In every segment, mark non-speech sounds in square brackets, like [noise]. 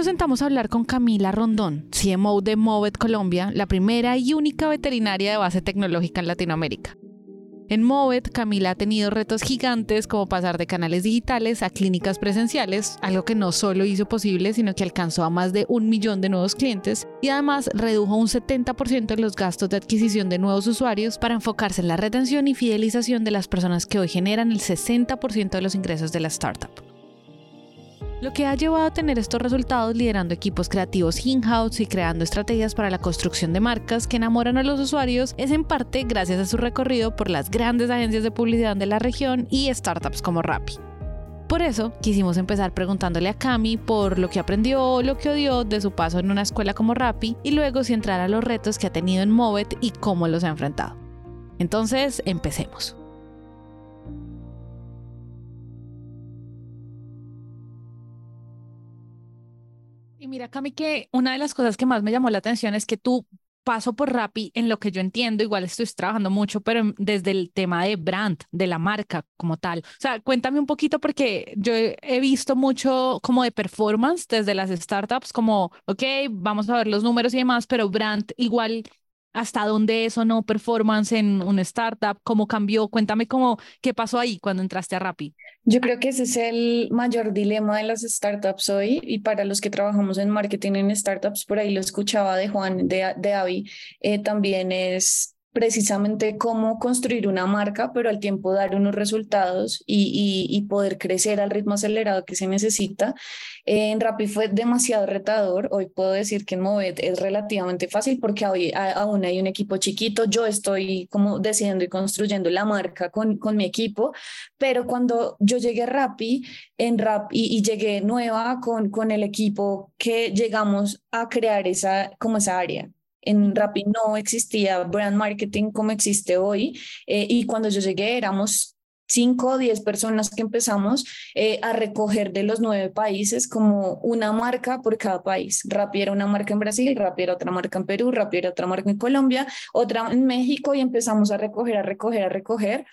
Nos sentamos a hablar con Camila Rondón, CMO de Movet Colombia, la primera y única veterinaria de base tecnológica en Latinoamérica. En Movet, Camila ha tenido retos gigantes como pasar de canales digitales a clínicas presenciales, algo que no solo hizo posible, sino que alcanzó a más de un millón de nuevos clientes y además redujo un 70% los gastos de adquisición de nuevos usuarios para enfocarse en la retención y fidelización de las personas que hoy generan el 60% de los ingresos de la startup. Lo que ha llevado a tener estos resultados liderando equipos creativos in-house y creando estrategias para la construcción de marcas que enamoran a los usuarios es en parte gracias a su recorrido por las grandes agencias de publicidad de la región y startups como Rappi. Por eso quisimos empezar preguntándole a Cami por lo que aprendió o lo que odió de su paso en una escuela como Rappi y luego si entrar a los retos que ha tenido en Movet y cómo los ha enfrentado. Entonces, empecemos. Mira, Cami, que una de las cosas que más me llamó la atención es que tú paso por Rappi, en lo que yo entiendo, igual estoy trabajando mucho, pero desde el tema de brand, de la marca como tal. O sea, cuéntame un poquito porque yo he visto mucho como de performance desde las startups, como, ok, vamos a ver los números y demás, pero brand igual hasta dónde es o no performance en una startup, cómo cambió, cuéntame cómo, qué pasó ahí cuando entraste a Rappi. Yo creo que ese es el mayor dilema de las startups hoy y para los que trabajamos en marketing en startups, por ahí lo escuchaba de Juan, de, de Avi, eh, también es precisamente cómo construir una marca, pero al tiempo dar unos resultados y, y, poder crecer al ritmo acelerado que se necesita. en Rappi fue demasiado retador. Hoy puedo decir que en Movet es relativamente fácil porque hoy aún hay un equipo chiquito. Yo estoy como decidiendo y construyendo la marca con, con mi equipo, pero cuando yo llegué a Rappi, en Rap y, y llegué nueva con, con el equipo que llegamos a crear esa, como esa área en Rappi no existía brand marketing como existe hoy eh, y cuando yo llegué éramos cinco o diez personas que empezamos eh, a recoger de los nueve países como una marca por cada país. Rappi era una marca en Brasil, Rappi era otra marca en Perú, Rappi era otra marca en Colombia, otra en México y empezamos a recoger, a recoger, a recoger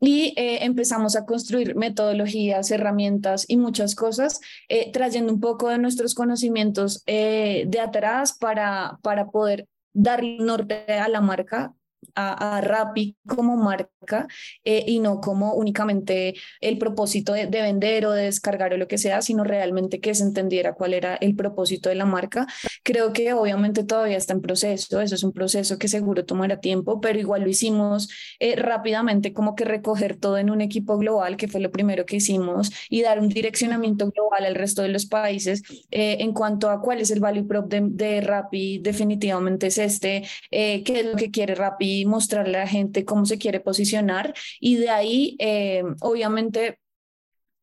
y eh, empezamos a construir metodologías, herramientas y muchas cosas, eh, trayendo un poco de nuestros conocimientos eh, de atrás para, para poder dar norte a la marca a, a Rappi como marca eh, y no como únicamente el propósito de, vender o de descargar o lo que sea, sino realmente que se entendiera cuál era el propósito de la marca. Creo que obviamente todavía está en proceso, eso es un proceso que seguro tomará tiempo, pero igual lo hicimos eh, rápidamente como que recoger todo en un equipo global, que fue lo primero que hicimos, y dar un direccionamiento global al resto de los países eh, en cuanto a cuál es el value prop de, de Rappi, definitivamente es este, qué es lo que quiere Rappi mostrarle a la gente cómo se quiere posicionar y de ahí, eh, obviamente,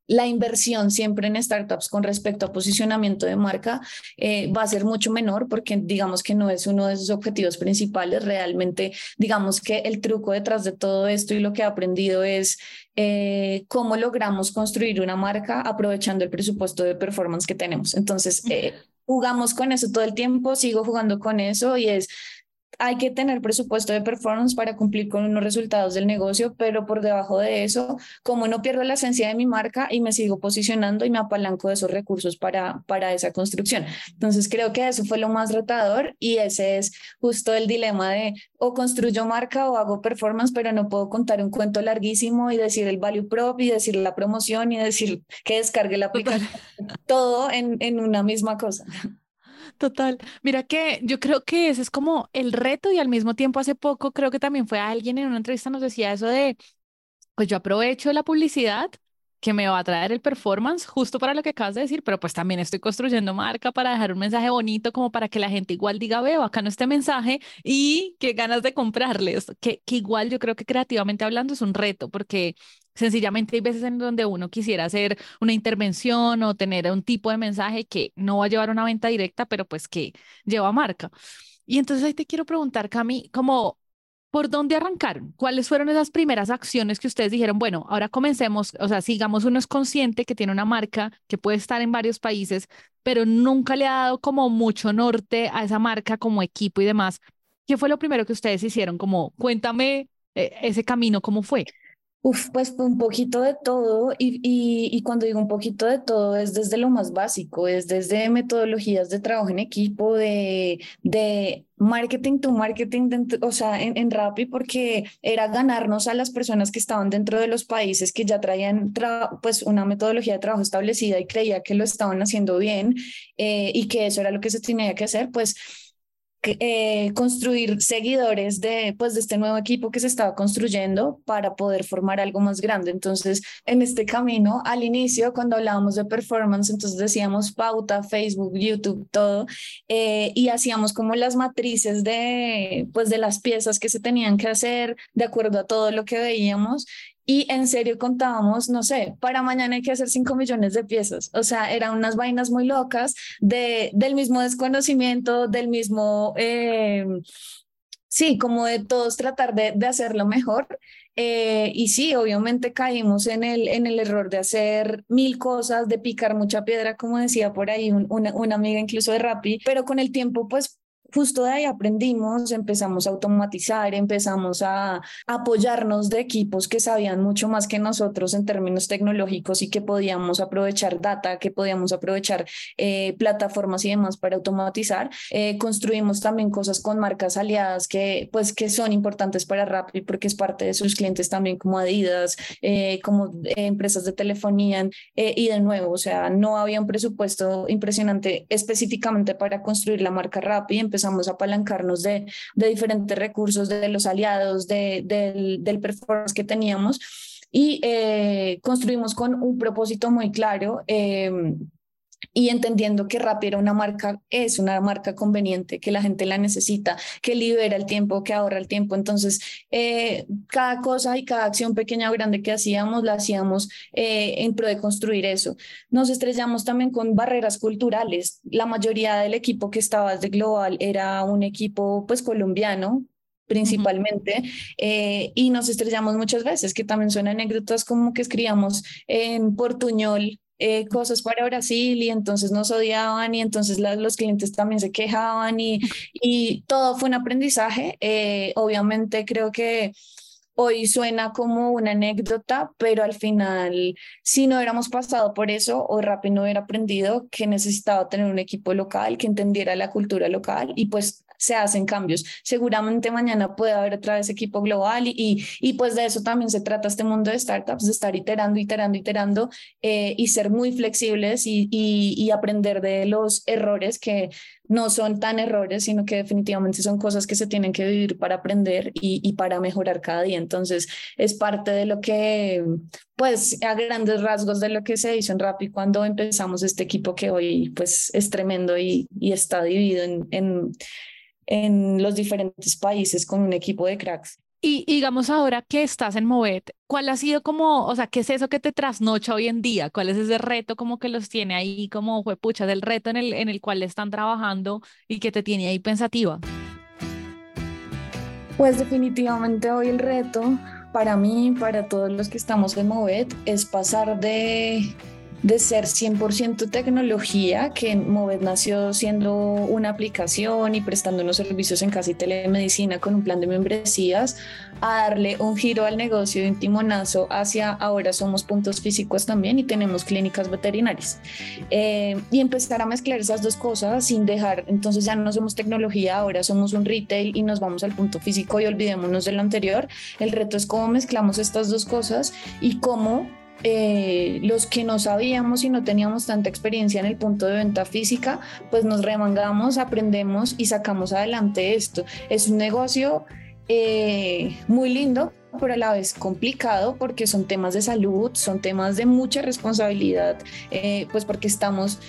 la inversión siempre en startups con respecto a posicionamiento de marca eh, va a ser mucho menor porque digamos que no es uno de sus objetivos principales. Realmente, digamos que el truco detrás de todo esto y lo que he aprendido es eh, cómo logramos construir una marca aprovechando el presupuesto de performance que tenemos. Entonces, jugamos con eso todo el tiempo, sigo jugando con eso y es hay que tener presupuesto de performance para cumplir con unos resultados del negocio, pero por debajo de eso, como no pierdo la esencia de mi marca y me sigo posicionando y me apalanco de esos recursos para, para esa construcción. Entonces creo que eso fue lo más retador y ese es justo el dilema de o construyo marca o hago performance, pero no puedo contar un cuento larguísimo y decir el value prop y decir la promoción y decir que descargue la aplicación, [laughs] todo en, en una misma cosa. Total. Mira que yo creo que ese es como el reto y al mismo tiempo hace poco creo que también fue alguien en una entrevista nos decía eso de, pues yo aprovecho la publicidad que me va a traer el performance justo para lo que acabas de decir, pero pues también estoy construyendo marca para dejar un mensaje bonito como para que la gente igual diga, veo acá no este mensaje y qué ganas de comprarles, que, que igual yo creo que creativamente hablando es un reto porque sencillamente hay veces en donde uno quisiera hacer una intervención o tener un tipo de mensaje que no va a llevar una venta directa, pero pues que lleva marca. Y entonces ahí te quiero preguntar, Cami, ¿Por dónde arrancaron? ¿Cuáles fueron esas primeras acciones que ustedes dijeron, bueno, ahora comencemos, o sea, sigamos uno es consciente que tiene una marca que puede estar en varios países, pero nunca le ha dado como mucho norte a esa marca como equipo y demás. ¿Qué fue lo primero que ustedes hicieron? Como, cuéntame eh, ese camino, ¿cómo fue? Uf, pues un poquito de todo y, y, cuando digo un poquito de todo es desde lo más básico, es desde metodologías de trabajo en equipo, de, de marketing to marketing, o sea, en, en porque era ganarnos a las personas que estaban dentro de los países que ya traían pues una metodología de trabajo establecida y creía que lo estaban haciendo bien eh, y que eso era lo que se tenía que hacer, pues eh, construir seguidores de, pues, de este nuevo equipo que se estaba construyendo para poder formar algo más grande. Entonces, en este camino, al inicio, cuando hablábamos de performance, entonces decíamos pauta, Facebook, YouTube, todo, eh, y hacíamos como las matrices de, pues, de las piezas que se tenían que hacer de acuerdo a todo lo que veíamos y en serio contábamos, no sé, para mañana hay que hacer 5 millones de piezas. O sea, eran unas vainas muy locas de, del mismo desconocimiento, del mismo, eh, sí, como de todos tratar de, de hacerlo mejor. Eh, y sí, obviamente caímos en el, en el error de hacer mil cosas, de picar mucha piedra, como decía por ahí una, una amiga incluso de Rappi, pero con el tiempo pues justo de ahí aprendimos, empezamos a automatizar, empezamos a apoyarnos de equipos que sabían mucho más que nosotros en términos tecnológicos y que podíamos aprovechar data, que podíamos aprovechar eh, plataformas y demás para automatizar. Eh, construimos también cosas con marcas aliadas que, pues, que son importantes para Rappi porque es parte de sus clientes también como Adidas, eh, como empresas de telefonía y de nuevo, o sea, no había un presupuesto impresionante específicamente para construir la marca Rappi empezamos a apalancarnos de, de diferentes recursos, de los aliados, de, del, del performance que teníamos y eh, construimos con un propósito muy claro. Eh, y entendiendo que Rappi era una marca, es una marca conveniente, que la gente la necesita, que libera el tiempo, que ahorra el tiempo. Entonces, eh, cada cosa y cada acción pequeña o grande que hacíamos, la hacíamos eh, en pro de construir eso. Nos estrellamos también con barreras culturales. La mayoría del equipo que estaba de Global era un equipo pues colombiano, principalmente, eh, y nos estrellamos muchas veces, que también son anécdotas como que escribíamos en portuñol eh, cosas para Brasil y entonces nos odiaban y entonces los clientes también se quejaban y, y todo fue un aprendizaje. Eh, obviamente creo que hoy suena como una anécdota, pero al final, si no hubiéramos pasado por eso o Rappi no hubiera aprendido que necesitaba tener un equipo local que entendiera la cultura local y pues se hacen cambios. Seguramente mañana puede haber otra vez equipo global y, y, pues de eso también se trata este mundo de startups, de estar iterando, iterando, iterando eh, y ser muy flexibles y, y, y aprender de los errores que no son tan errores, sino que definitivamente son cosas que se tienen que vivir para aprender y, y, para mejorar cada día. Entonces, es parte de lo que, pues, a grandes rasgos de lo que se hizo en Rappi cuando empezamos este equipo que hoy, pues, es tremendo y, y está dividido en en los diferentes países con un equipo de cracks. Y, digamos ahora que estás en Movet, ¿cuál ha sido como, o sea, qué es eso que te trasnocha hoy en día? ¿Cuál es ese reto como que los tiene ahí como, pucha, del reto en el, en el cual están trabajando y que te tiene ahí pensativa? Pues definitivamente hoy el reto para mí, para todos los que estamos en Movet, es pasar de de ser 100% tecnología, que Movet nació siendo una aplicación y prestando unos servicios en casi telemedicina con un plan de membresías, a darle un giro al negocio de un timonazo hacia ahora somos puntos físicos también y tenemos clínicas veterinarias. Eh, y empezar a mezclar esas dos cosas sin dejar, entonces ya no somos tecnología, ahora somos un retail y nos vamos al punto físico y olvidémonos de lo anterior. El reto es cómo mezclamos estas dos cosas y cómo eh, los que no sabíamos y no teníamos tanta experiencia en el punto de venta física, pues nos remangamos, aprendemos y sacamos adelante esto. Es un negocio eh, muy lindo, pero a la vez complicado porque son temas de salud, son temas de mucha responsabilidad, eh, pues porque estamos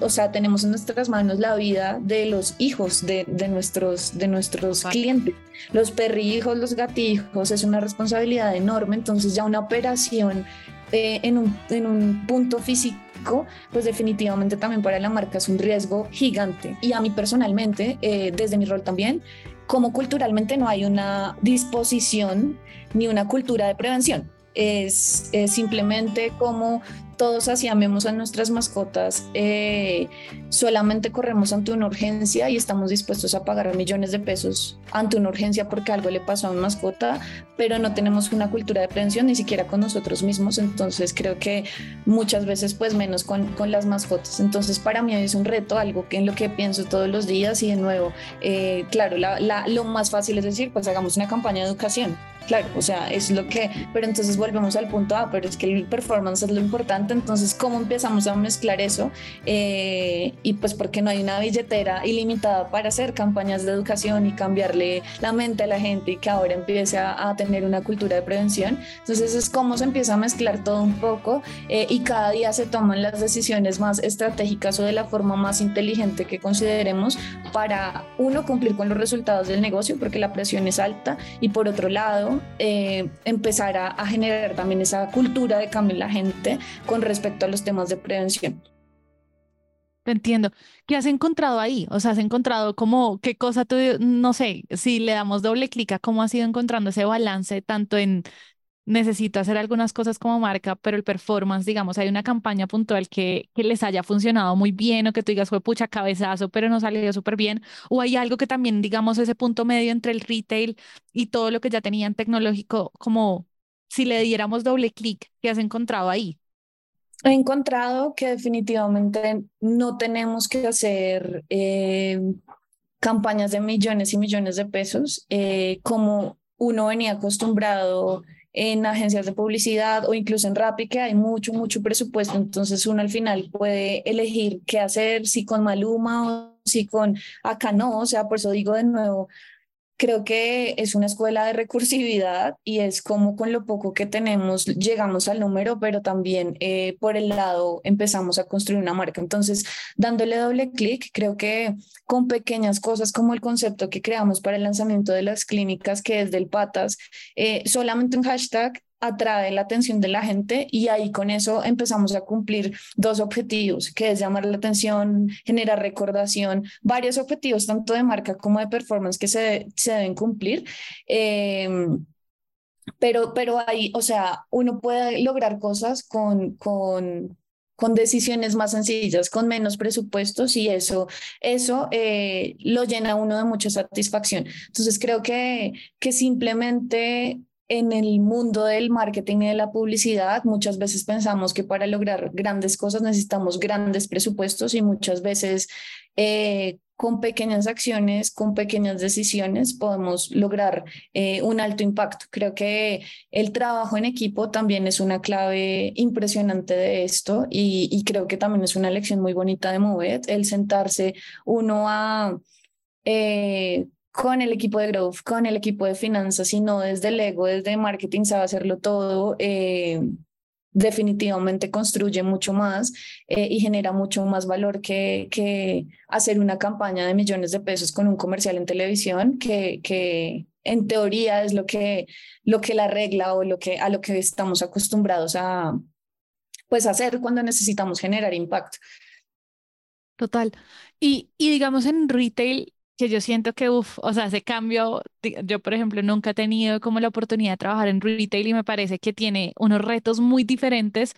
o sea, tenemos en nuestras manos la vida de los hijos de, de nuestros, de nuestros clientes. Los perrijos, los gatijos, es una responsabilidad enorme, entonces ya una operación eh, en, un, en un punto físico pues definitivamente también para la marca es un riesgo gigante. Y a mí personalmente, eh, desde mi rol también, como culturalmente no hay una disposición ni una cultura de prevención. Es, es simplemente como todos así amemos a nuestras mascotas, eh, solamente corremos ante una urgencia y estamos dispuestos a pagar millones de pesos ante una urgencia porque algo le pasó a una mascota, pero no tenemos una cultura de prevención ni siquiera con nosotros mismos, entonces creo que muchas veces pues menos con, con las mascotas. Entonces para mí es un reto, algo que en lo que pienso todos los días y de nuevo, eh, claro, la, lo más fácil es decir, pues hagamos una campaña de educación claro, o sea, es lo que, pero entonces volvemos al punto A, pero es que el performance es lo importante, entonces, ¿cómo empezamos a mezclar eso? Eh, y pues porque no hay una billetera ilimitada para hacer campañas de educación y cambiarle la mente a la gente y que ahora empiece a, tener una cultura de prevención. Entonces, es cómo se empieza a mezclar todo un poco eh, y cada día se toman las decisiones más estratégicas o de la forma más inteligente que consideremos para, uno, cumplir con los resultados del negocio, porque la presión es alta, y por otro lado, eh, empezar a, generar también esa cultura de cambio en la gente con respecto a los temas de prevención. Entiendo. ¿Qué has encontrado ahí? O sea, has encontrado como qué cosa tú, no sé, si le damos doble clic a cómo has ido encontrando ese balance tanto en necesito hacer algunas cosas como marca, pero el performance, digamos, hay una campaña puntual que, que les haya funcionado muy bien o que tú digas fue pucha cabezazo, pero no salió súper bien, o hay algo que también, digamos, ese punto medio entre el retail y todo lo que ya tenían tecnológico, como si le diéramos doble clic, ¿qué has encontrado ahí? He encontrado que definitivamente no tenemos que hacer eh, campañas de millones y millones de pesos eh, como uno venía acostumbrado en agencias de publicidad o incluso en Rappi, que hay mucho, mucho presupuesto. Entonces uno al final puede elegir qué hacer, si con Maluma o si con acá no. O sea, por eso digo de nuevo, creo que es una escuela de recursividad y es como con lo poco que tenemos llegamos al número, pero también eh, por el lado empezamos a construir una marca. Entonces, dándole doble clic, creo que con pequeñas cosas como el concepto que creamos para el lanzamiento de las clínicas, que es del Patas, eh, solamente un hashtag atrae la atención de la gente y ahí con eso empezamos a cumplir dos objetivos, que es llamar la atención, generar recordación, varios objetivos tanto de marca como de performance que se, se deben cumplir. Em, pero, pero ahí, o sea, uno puede lograr cosas con, con, con decisiones más sencillas, con menos presupuestos y eso, eso eh, lo llena uno de mucha satisfacción. Entonces creo que, que simplemente en el mundo del marketing y de la publicidad, muchas veces pensamos que para lograr grandes cosas necesitamos grandes presupuestos y muchas veces eh, con pequeñas acciones, con pequeñas decisiones, podemos lograr eh, un alto impacto. Creo que el trabajo en equipo también es una clave impresionante de esto y, creo que también es una lección muy bonita de Movet, el sentarse uno a... Eh, con el equipo de growth, con el equipo de finanzas, y no desde el ego, desde marketing, sabe hacerlo todo, eh, definitivamente construye mucho más eh, y genera mucho más valor que, que hacer una campaña de millones de pesos con un comercial en televisión, que, que en teoría es lo que, lo que la regla o lo que, a lo que estamos acostumbrados a pues, hacer cuando necesitamos generar impacto. Total. Y, y digamos en retail, que yo siento que, uff, o sea, ese cambio, yo por ejemplo nunca he tenido como la oportunidad de trabajar en retail y me parece que tiene unos retos muy diferentes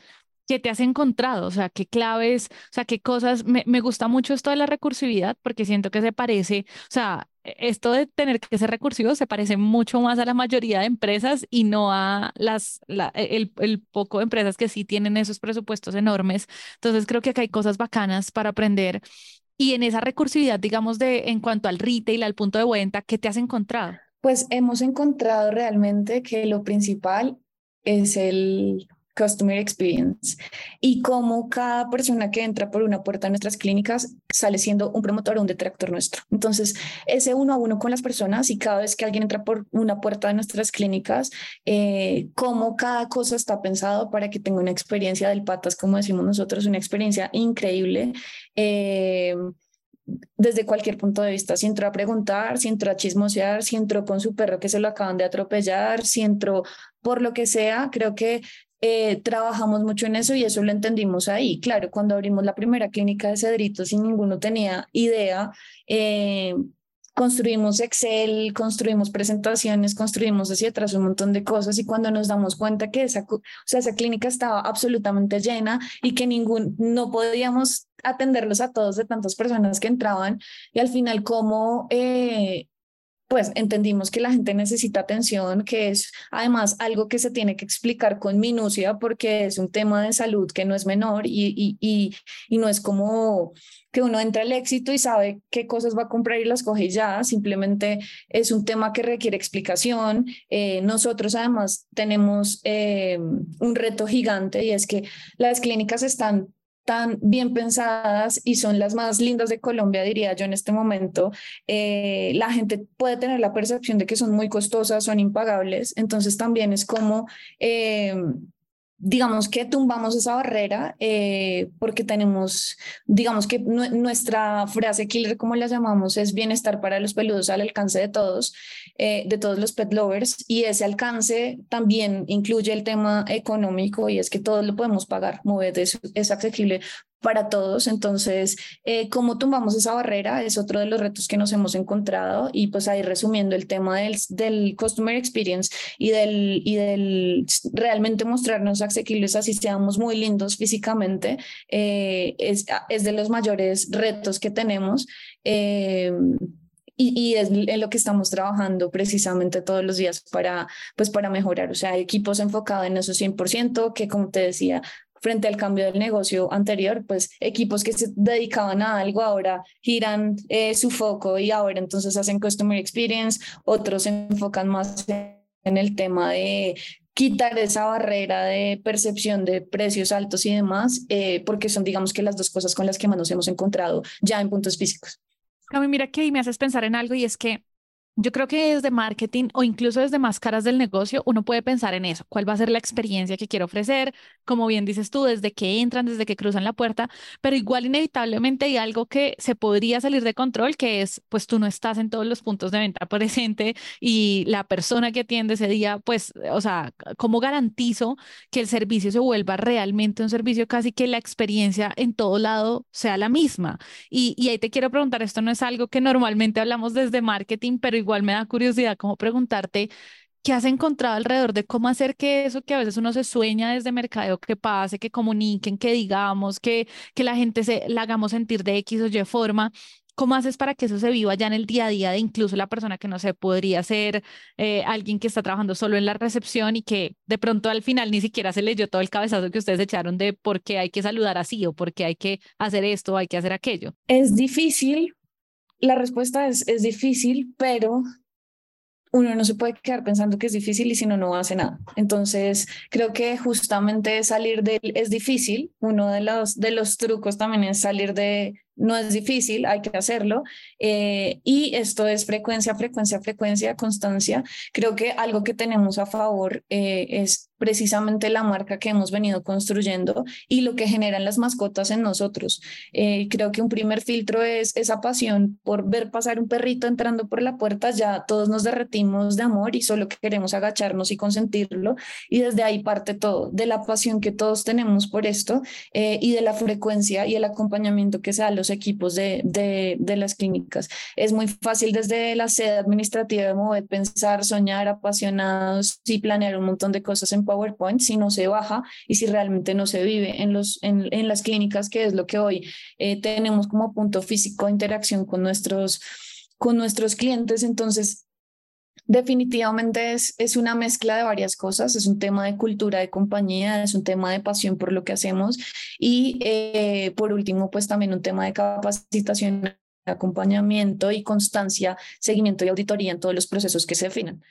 que te has encontrado, o sea, qué claves, o sea, qué cosas, me, me gusta mucho esto de la recursividad porque siento que se parece, o sea, e, esto de tener que ser recursivo se parece mucho más a la mayoría de empresas y no a las, la, e, el, el, poco de empresas que sí tienen esos presupuestos enormes. Entonces creo que acá hay cosas bacanas para aprender y en esa recursividad, digamos, de en cuanto al retail, al punto de venta, ¿qué te has encontrado? Pues hemos encontrado realmente que lo principal es el Customer Experience y cómo cada persona que entra por una puerta de nuestras clínicas sale siendo un promotor o un detractor nuestro. Entonces, ese uno a uno con las personas y cada vez que alguien entra por una puerta de nuestras clínicas, eh, cómo cada cosa está pensado para que tenga una experiencia del patas, como decimos nosotros, una experiencia increíble. Eh, desde cualquier punto de vista, si entró a preguntar, si entró a chismosear, si entró con su perro que se lo acaban de atropellar, si entró por lo que sea, creo que eh, trabajamos mucho en eso y eso lo entendimos ahí. Claro, cuando abrimos la primera clínica de Cedritos y ninguno tenía idea, eh, construimos Excel, construimos presentaciones, construimos hacia atrás un montón de cosas y cuando nos damos cuenta que esa, o sea, esa clínica estaba absolutamente llena y que ningún, no podíamos atenderlos a todos de tantas personas que entraban y al final como eh, pues entendimos que la gente necesita atención, que es además algo que se tiene que explicar con minucia porque es un tema de salud que no es menor y, y, y, no es como que uno entra al éxito y sabe qué cosas va a comprar y las coge ya, simplemente es un tema que requiere explicación. Eh, nosotros además tenemos eh, un reto gigante y es que las clínicas están tan bien pensadas y son las más lindas de Colombia, diría yo en este momento, eh, la gente puede tener la percepción de que son muy costosas, son impagables, entonces también es como... Eh, digamos que tumbamos esa barrera eh, porque tenemos, digamos que nuestra frase killer, como la llamamos, es bienestar para los peludos al alcance de todos, eh, de todos los pet lovers, y ese alcance también incluye el tema económico y es que todos lo podemos pagar, Mover es, es accesible para todos. Entonces, eh, ¿cómo tumbamos esa barrera? Es otro de los retos que nos hemos encontrado y pues ahí resumiendo el tema del, del customer experience y del, y del realmente mostrarnos asequibles así seamos muy lindos físicamente, eh, es, es, de los mayores retos que tenemos. Eh, y, y, es en lo que estamos trabajando precisamente todos los días para, pues para mejorar. O sea, equipos enfocados en eso 100%, que como te decía, frente al cambio del negocio anterior, pues equipos que se dedicaban a algo ahora giran eh, su foco y ahora entonces hacen Customer Experience, otros se enfocan más en el tema de quitar esa barrera de percepción de precios altos y demás, eh, porque son, digamos que las dos cosas con las que más nos hemos encontrado ya en puntos físicos. Cami, mira que me haces pensar en algo y es que yo creo que desde marketing o incluso desde máscaras del negocio, uno puede pensar en eso. ¿Cuál va a ser la experiencia que quiero ofrecer? Como bien dices tú, desde que entran, desde que cruzan la puerta, pero igual inevitablemente hay algo que se podría salir de control, que es, pues tú no estás en todos los puntos de venta [laughs] presente y la persona que atiende ese día, pues, o sea, ¿cómo garantizo que el servicio se vuelva realmente un servicio casi que la experiencia en todo lado sea la misma? Y, y ahí te quiero preguntar, esto no es algo que normalmente hablamos desde marketing, pero igual me da curiosidad como preguntarte ¿Qué has encontrado alrededor de cómo hacer que eso que a veces uno se sueña desde mercadeo que pase, que comuniquen, que digamos, que, que la gente se la hagamos sentir de X o Y forma? ¿Cómo haces para que eso se viva ya en el día a día de incluso la persona que no sé, podría ser eh, alguien que está trabajando solo en la recepción y que de pronto al final ni siquiera se leyó todo el cabezazo que ustedes echaron de por qué hay que saludar así o por qué hay que hacer esto o hay que hacer aquello? Es difícil la respuesta es, es difícil, pero uno no se puede quedar pensando que es difícil y si no, no hace nada. Entonces, creo que justamente salir de es difícil. Uno de los, de los trucos también es salir de, no es difícil, hay que hacerlo. Eh, y esto es frecuencia, frecuencia, frecuencia, constancia. Creo que algo que tenemos a favor eh, es precisamente la marca que hemos venido construyendo y lo que generan las mascotas en nosotros. Eh, creo que un primer filtro es esa pasión por ver pasar un perrito entrando por la puerta, ya todos nos derretimos de amor y solo queremos agacharnos y consentirlo y desde ahí parte todo, de la pasión que todos tenemos por esto y de la frecuencia y el acompañamiento que se da a los equipos de, de, de, las clínicas. Es muy fácil desde la sede administrativa de mover, pensar, soñar, apasionados y planear un montón de cosas en PowerPoint si no se baja y si realmente no se vive en, los, en, en las clínicas, que es lo que hoy eh, tenemos como punto físico de interacción con nuestros, con nuestros clientes. Entonces, Definitivamente es, es una mezcla de varias cosas, es un tema de cultura de compañía, es un tema de pasión por lo que hacemos y eh, por último, pues también un tema de capacitación, acompañamiento y constancia, seguimiento y auditoría en todos los procesos que se definan.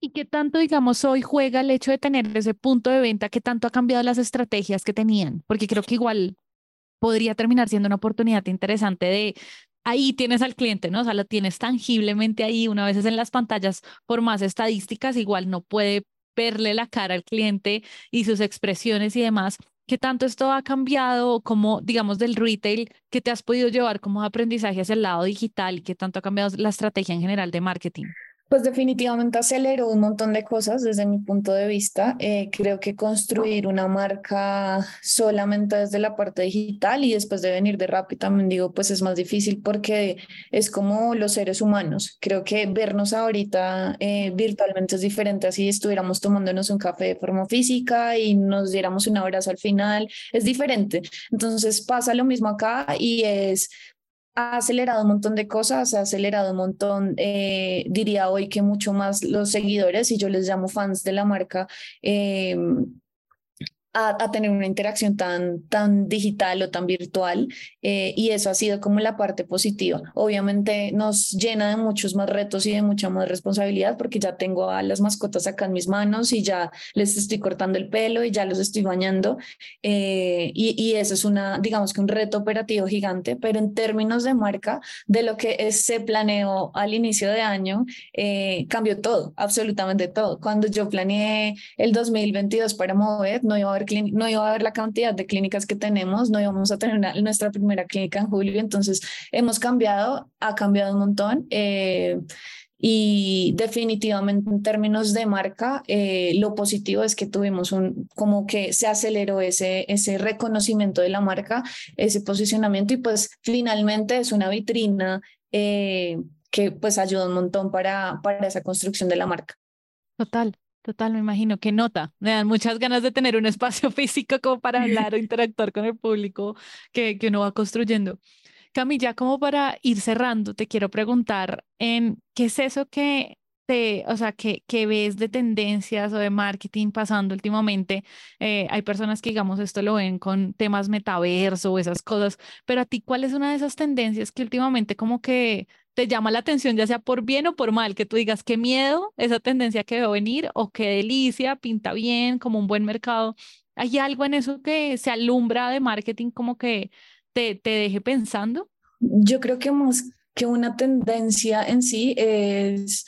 ¿Y qué tanto, digamos, hoy juega el hecho de tener ese punto de venta? ¿Qué tanto ha cambiado las estrategias que tenían? Porque creo que igual podría terminar siendo una oportunidad interesante de ahí tienes al cliente, ¿no? O sea, lo tienes tangiblemente ahí, una vez en las pantallas, por más estadísticas, igual no puede verle la cara al cliente y sus expresiones y demás. ¿Qué tanto esto ha cambiado como, digamos, del retail que te has podido llevar como aprendizaje hacia el lado digital y qué tanto ha cambiado la estrategia en general de marketing? Pues definitivamente aceleró un montón de cosas desde mi punto de vista. Eh, creo que construir una marca solamente desde la parte digital y después de venir de Rappi también digo, pues es más difícil porque es como los seres humanos. Creo que vernos ahorita eh, virtualmente es diferente así estuviéramos tomándonos un café de forma física y nos diéramos un abrazo al final, es diferente. Entonces pasa lo mismo acá y es ha acelerado un montón de cosas, ha acelerado un montón, eh, diría hoy que mucho más los seguidores, y yo les llamo fans de la marca, eh, a, tener una interacción tan, tan digital o tan virtual eh, y eso ha sido como la parte positiva. Obviamente nos llena de muchos más retos y de mucha más responsabilidad porque ya tengo a las mascotas acá en mis manos y ya les estoy cortando el pelo y ya los estoy bañando eh, y, y, eso es una, digamos que un reto operativo gigante, pero en términos de marca, de lo que se planeó al inicio de año, eh, cambió todo, absolutamente todo. Cuando yo planeé el 2022 para mover, no iba a no iba a haber la cantidad de clínicas que tenemos, no íbamos a tener nuestra primera clínica en julio, entonces hemos cambiado, ha cambiado un montón. Eh, y definitivamente en términos de marca, eh, lo positivo es que tuvimos un, como que se aceleró ese, ese reconocimiento de la marca, ese posicionamiento y pues finalmente es una vitrina eh, que pues ayuda un montón para, para esa construcción de la marca. Total. Total, me imagino que nota. Me dan muchas ganas de tener un [laughs] espacio físico como para hablar o [laughs] interactuar con el público que, que uno va construyendo. Camilla, como para ir cerrando, te quiero preguntar en qué es eso que te, o sea, que, que ves de tendencias o de marketing pasando últimamente. Eh, hay personas que, digamos, esto lo ven con temas metaverso o esas cosas, pero a ti, ¿cuál es una de esas tendencias que últimamente como que te llama la atención, ya sea por bien o por mal, que tú digas qué miedo esa tendencia que veo venir o qué delicia, pinta bien, como un buen mercado. ¿Hay algo en eso que se alumbra de marketing como que te, te deje pensando? Yo creo que más que una tendencia en sí es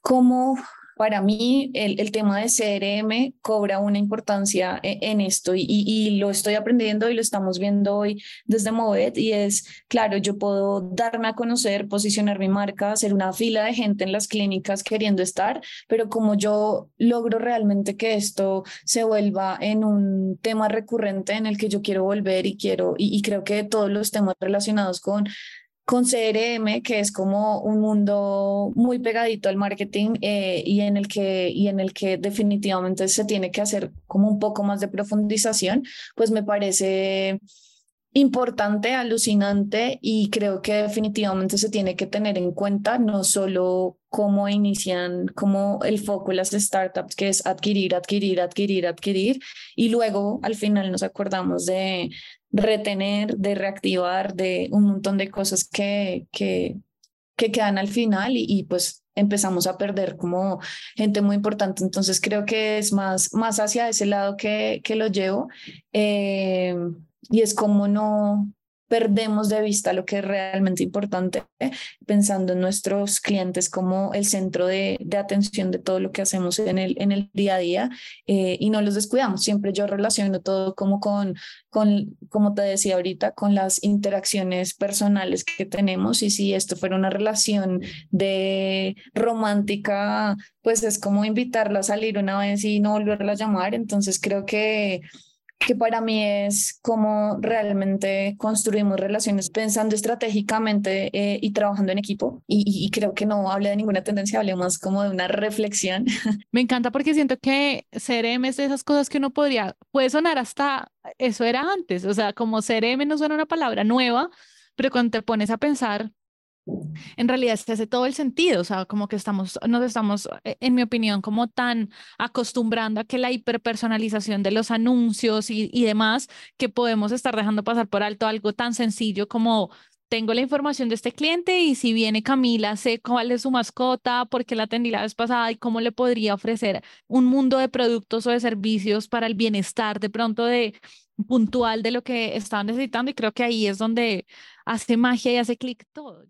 cómo para mí el, tema de CRM cobra una importancia e, en, esto y, lo estoy aprendiendo y lo estamos viendo hoy desde Movet y es, claro, yo puedo darme a conocer, posicionar mi marca, hacer una fila de gente en las clínicas queriendo estar, pero como yo logro realmente que esto se vuelva en un tema recurrente en el que yo quiero volver y quiero, y creo que todos los temas relacionados con con CRM, que es como un mundo muy pegadito al marketing eh, y, en el que, y en el que definitivamente se tiene que hacer como un poco más de profundización, pues me parece importante, alucinante y creo que definitivamente se tiene que tener en cuenta no solo cómo inician, como el foco de las startups, que es adquirir, adquirir, adquirir, adquirir, y luego al final nos acordamos de, retener, de reactivar, de un montón de cosas que, que, que quedan al final y, pues empezamos a perder como gente muy importante. Entonces creo que es más, más hacia ese lado que, que lo llevo eh, y es como no, perdemos de vista lo que es realmente importante, pensando en nuestros clientes como el centro de, atención de todo lo que hacemos en el, en el día a día eh, y no los descuidamos. Siempre yo relaciono todo como con, con, como te decía ahorita, con las interacciones personales que tenemos y si esto fuera una relación de romántica, pues es como invitarla a salir una vez y no volverla a llamar. Entonces creo que que para mí es cómo realmente construimos relaciones pensando estratégicamente eh, y trabajando en equipo. Y, creo que no hable de ninguna tendencia, hable más como de una reflexión. [laughs] Me encanta porque siento que CRM es de esas cosas que uno podría, puede sonar hasta, eso era antes, o sea, como CRM no suena una palabra nueva, pero cuando te pones a pensar, en realidad se hace todo el sentido, o sea, como que estamos, nos estamos, eh, en mi opinión, como tan acostumbrando a que la hiperpersonalización de los anuncios y, y demás, que podemos estar dejando pasar por alto algo tan sencillo como tengo la información de este cliente y si viene Camila, sé cuál es su mascota, por qué la atendí la vez pasada y cómo le podría ofrecer un mundo de productos o de servicios para el bienestar de pronto de puntual de lo que estaban necesitando y creo que ahí es donde hace magia y hace clic todo.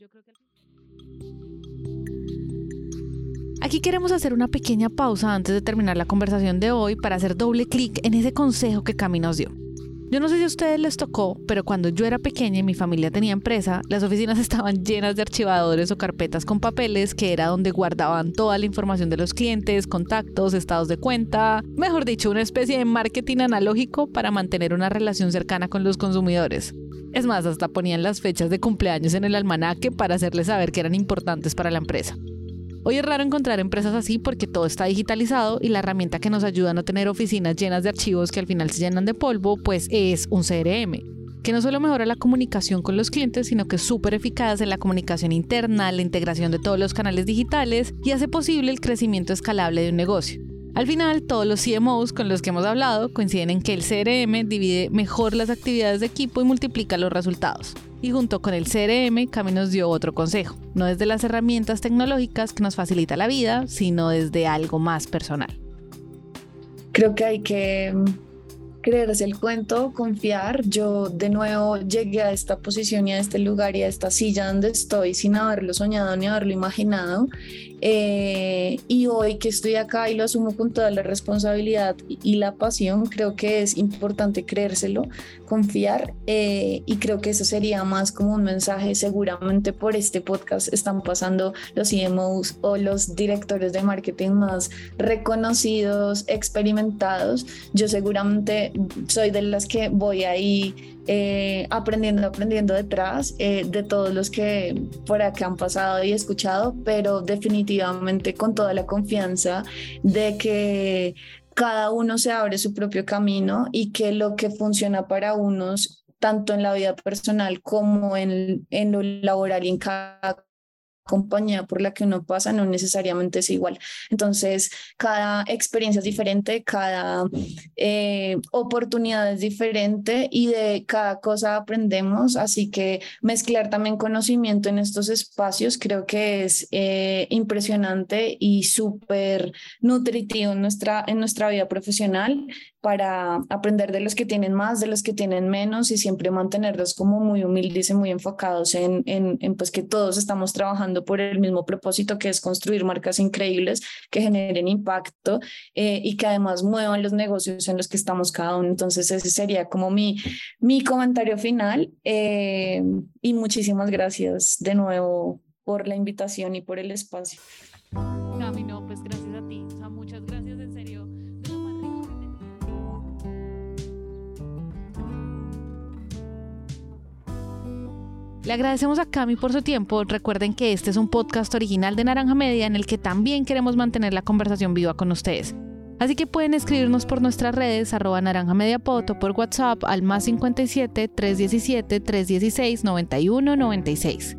Aquí queremos hacer una pequeña pausa antes de terminar la conversación de hoy para hacer doble clic en ese consejo que Cami nos dio. Yo no sé si a ustedes les tocó, pero cuando yo era pequeña y mi familia tenía empresa, las oficinas [laughs] estaban llenas de archivadores o carpetas con papeles que era donde guardaban toda la información de los clientes, contactos, estados de cuenta, mejor dicho, una especie de marketing analógico para mantener una relación cercana con los consumidores. Es más, hasta ponían las fechas de cumpleaños en el almanaque para hacerles saber que eran importantes para la empresa. Hoy es raro encontrar empresas así porque todo está digitalizado y la herramienta que nos ayuda a no tener oficinas llenas de archivos que al final se llenan de polvo, pues es un CRM, que no solo mejora la comunicación con los clientes, sino que es súper eficaz en la comunicación interna, la integración de todos los canales digitales y hace posible el crecimiento escalable de un negocio. Al final, todos los CMOs con los que hemos hablado coinciden en que el CRM divide mejor las actividades de equipo y multiplica los resultados. Y junto con el CRM, Cami nos dio otro consejo, no desde las herramientas tecnológicas que nos facilita la vida, sino desde algo más personal. Creo que hay que creerse el cuento, confiar. Yo de nuevo llegué a esta posición y a este lugar y a esta silla donde estoy sin haberlo soñado ni haberlo imaginado. Eh, y hoy que estoy acá y lo asumo con toda la responsabilidad y, la pasión, creo que es importante creérselo, confiar eh, y creo que eso sería más como un mensaje. Seguramente por este podcast están pasando los CMOs o los directores de marketing más reconocidos, experimentados. Yo seguramente soy de las que voy ahí eh, aprendiendo, aprendiendo detrás eh, de todos los que por acá han pasado y escuchado, pero definitivamente con toda la confianza de que cada uno se abre su propio camino y que lo que funciona para unos, tanto en la vida personal como en, en lo laboral en cada compañía por la que uno pasa no necesariamente es igual. Entonces, cada experiencia es diferente, cada eh, oportunidad es diferente y de cada cosa aprendemos, así que mezclar también conocimiento en estos espacios creo que es eh, impresionante y súper nutritivo nuestra, en nuestra vida profesional para aprender de los que tienen más, de los que tienen menos y siempre mantenerlos como muy humildes y muy enfocados en, en, pues que todos estamos trabajando por el mismo propósito que es construir marcas increíbles que generen impacto eh, y que además muevan los negocios en los que estamos cada uno. Entonces ese sería como mi, mi comentario final eh, y muchísimas gracias de nuevo por la invitación y por el espacio. Le agradecemos a Cami por su tiempo. Recuerden que este es un podcast original de Naranja Media en el que también queremos mantener la conversación viva con ustedes. Así que pueden escribirnos por nuestras redes arroba naranja media por WhatsApp al más 57 317 316 91 96.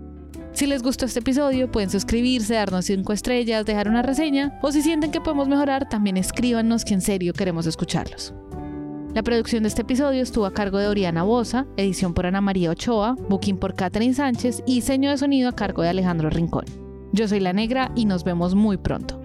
Si les gustó este episodio, pueden suscribirse, darnos 5 estrellas, dejar una reseña o si sienten que podemos mejorar, también escríbanos que en serio queremos escucharlos. La producción de este episodio estuvo a cargo de Oriana Bosa, edición por Ana María Ochoa, booking por Catherine Sánchez y diseño de sonido a cargo de Alejandro Rincón. Yo soy La Negra y nos vemos muy pronto.